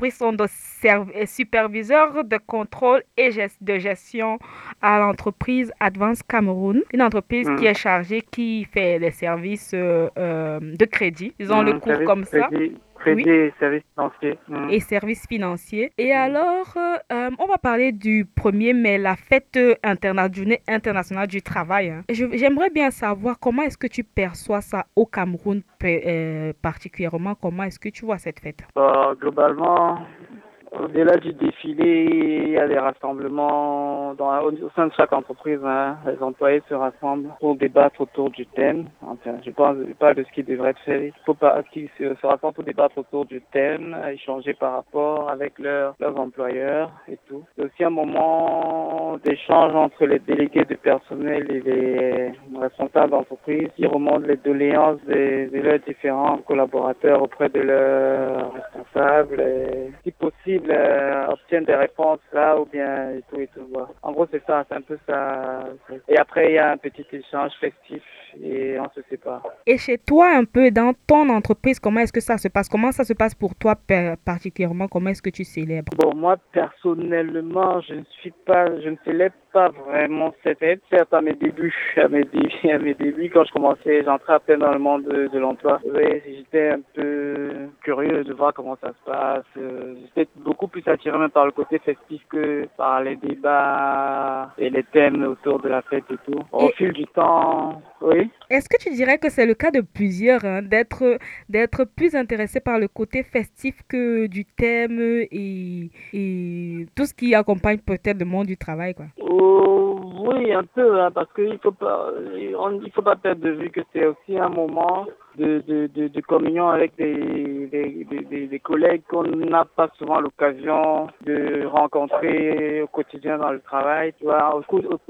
pris son de superviseur de contrôle et de gestion à l'entreprise Advance Cameroun, une entreprise qui est chargée, qui fait des services de crédit. Ils ont le cours comme ça. Crédit et services financiers. Mm. Et services financiers. Et alors, euh, on va parler du premier mai, la fête journée internationale du travail. Hein. J'aimerais bien savoir comment est-ce que tu perçois ça au Cameroun euh, particulièrement? Comment est-ce que tu vois cette fête? Bah, Globalement, au-delà du défilé, il y a des rassemblements dans, au, sein de chaque entreprise. Hein. Les employés se rassemblent pour débattre autour du thème. Je parle pas de ce qui devrait être fait. Il faut pas qu'ils se, se, rassemblent pour débattre autour du thème, échanger par rapport avec leurs employeurs et tout. C'est aussi un moment d'échange entre les délégués du personnel et les responsables d'entreprise qui remontent les doléances des, de leurs différents collaborateurs auprès de leurs responsables. Si possible, euh, obtiennent des réponses là ou bien et tout et tout. En gros, c'est ça, c'est un peu ça. Et après, il y a un petit échange festif et on se sépare. Et chez toi, un peu dans ton entreprise, comment est-ce que ça se passe? Comment ça se passe pour toi particulièrement? Comment est-ce que tu célèbres? Bon, moi personnellement, je ne suis pas, je ne célèbre pas vraiment cette fête. Certes, à mes débuts, à mes débuts, à mes débuts, quand je commençais, j'entrais à peine dans le monde de, l'emploi. j'étais un peu curieux de voir comment ça se passe. Euh, j'étais beaucoup plus attiré même par le côté festif que par les débats et les thèmes autour de la fête et tout. Au fil du temps, oui. Est-ce que tu dirais que c'est le cas de plusieurs, hein, d'être d'être plus intéressé par le côté festif que du thème et, et tout ce qui accompagne peut-être le monde du travail, quoi? Oh, oui, un peu, hein, parce qu'il faut pas, il faut pas perdre de vue que c'est aussi un moment de, de, de, de communion avec des, des, des, collègues qu'on n'a pas souvent l'occasion de rencontrer au quotidien dans le travail. Tu vois, au,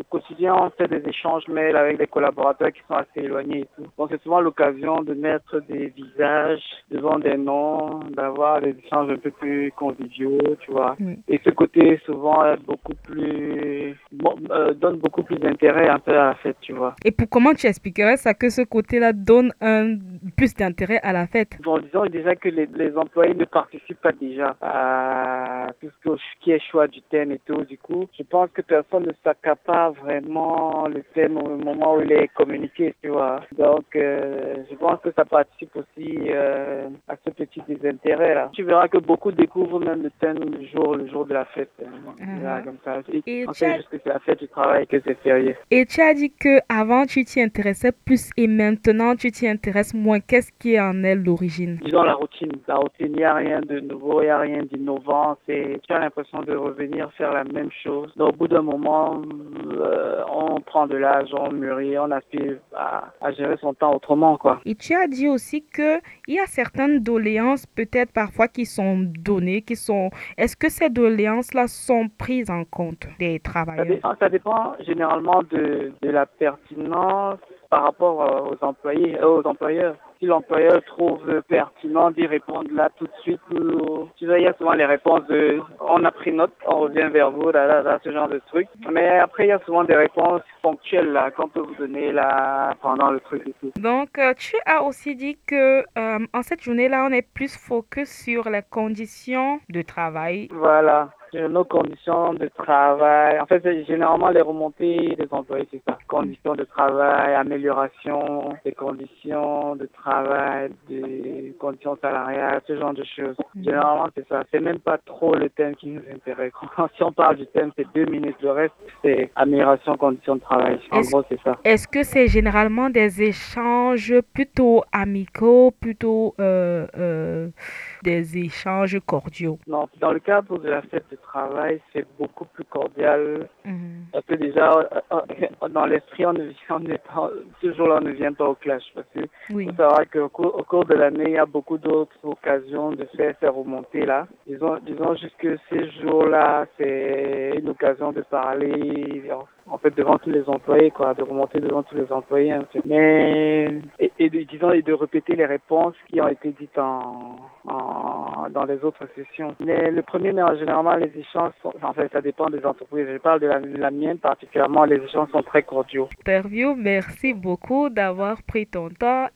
quotidien, on fait des échanges mails avec des collaborateurs qui sont assez éloignés et tout. Donc, c'est souvent l'occasion de mettre des visages devant des noms, d'avoir des échanges un peu plus conviviaux, tu vois. Et ce côté, souvent, est beaucoup plus, euh, donne beaucoup plus d'intérêt un peu à la fête, tu vois. Et pour comment tu expliquerais ça que ce côté-là donne un plus d'intérêt à la fête Bon, disons déjà que les, les, employés ne participent pas déjà à tout ce qui est choix du thème et tout. Du coup, je pense que personne ne s'accapare vraiment le thème au moment où il est communiqué, tu vois. Donc, euh, je pense que ça participe aussi euh, à ce petit désintérêt là. Tu verras que beaucoup découvrent même le thème le jour, le jour de la fête. Uh comme ça. Et, on sait juste que c'est la fête du travail, que c'est férié. Et tu as dit que avant tu t'y intéressais plus et maintenant tu t'y intéresses moins, qu'est-ce qui en est l'origine Disons la routine. La routine, il n'y a rien de nouveau, il n'y a rien d'innovant. Tu as l'impression de revenir faire la même chose. Donc, au bout d'un moment, euh, on prend de l'âge, on mûrit, on aspire à, à, gérer son temps autrement. Quoi. Et tu as dit aussi qu'il y a certaines doléances, peut-être parfois, qui sont données, qui sont... Est-ce que ces doléances-là sont prises en compte des travailleurs? ça dépend, ça dépend généralement de, de la pertinence par rapport euh, aux employés, euh, aux employeurs. Si l'employeur trouve pertinent d'y répondre là tout de suite, tu vois, il y a souvent les réponses de on a pris note, on revient vers vous, là, là, là, ce genre de truc. Mais après, il y a souvent des réponses ponctuelles là qu'on peut vous donner là pendant le truc et tout. Donc, euh, tu as aussi dit que en cette journée-là, on est plus focus sur les conditions de travail. Voilà nos conditions de travail. En fait, c'est généralement les remontées des employés, c'est ça. Conditions de travail, amélioration des conditions de travail, des conditions salariales, ce genre de choses. Mm. Généralement, c'est ça. C'est même pas trop le thème qui nous intéresse. si on parle du thème, c'est deux minutes. Le reste, c'est amélioration conditions de travail. En gros, c'est ça. Est-ce que c'est généralement des échanges plutôt amicaux, plutôt euh, euh, des échanges cordiaux? Non, dans le cadre de la fête de travail, c'est beaucoup plus cordial. Mhm. Parce que déjà, euh, euh, dans l'esprit, on ne on pas, ce jour-là, on ne vient pas au clash. Parce que oui. faut savoir qu'au cours, au cours de l'année, il y a beaucoup d'autres occasions de faire ces remontées là. Disons, disons juste que ces jours-là, c'est une occasion de parler en fait devant tous les employés quoi de remonter devant tous les employés mais et, et de, et de répéter les réponses qui ont été dites en, dans les autres sessions. Mais le premier mais généralement les échanges en fait ça dépend des entreprises. Je parle de la, la mienne particulièrement les échanges sont très cordiaux. Interview merci beaucoup d'avoir pris ton temps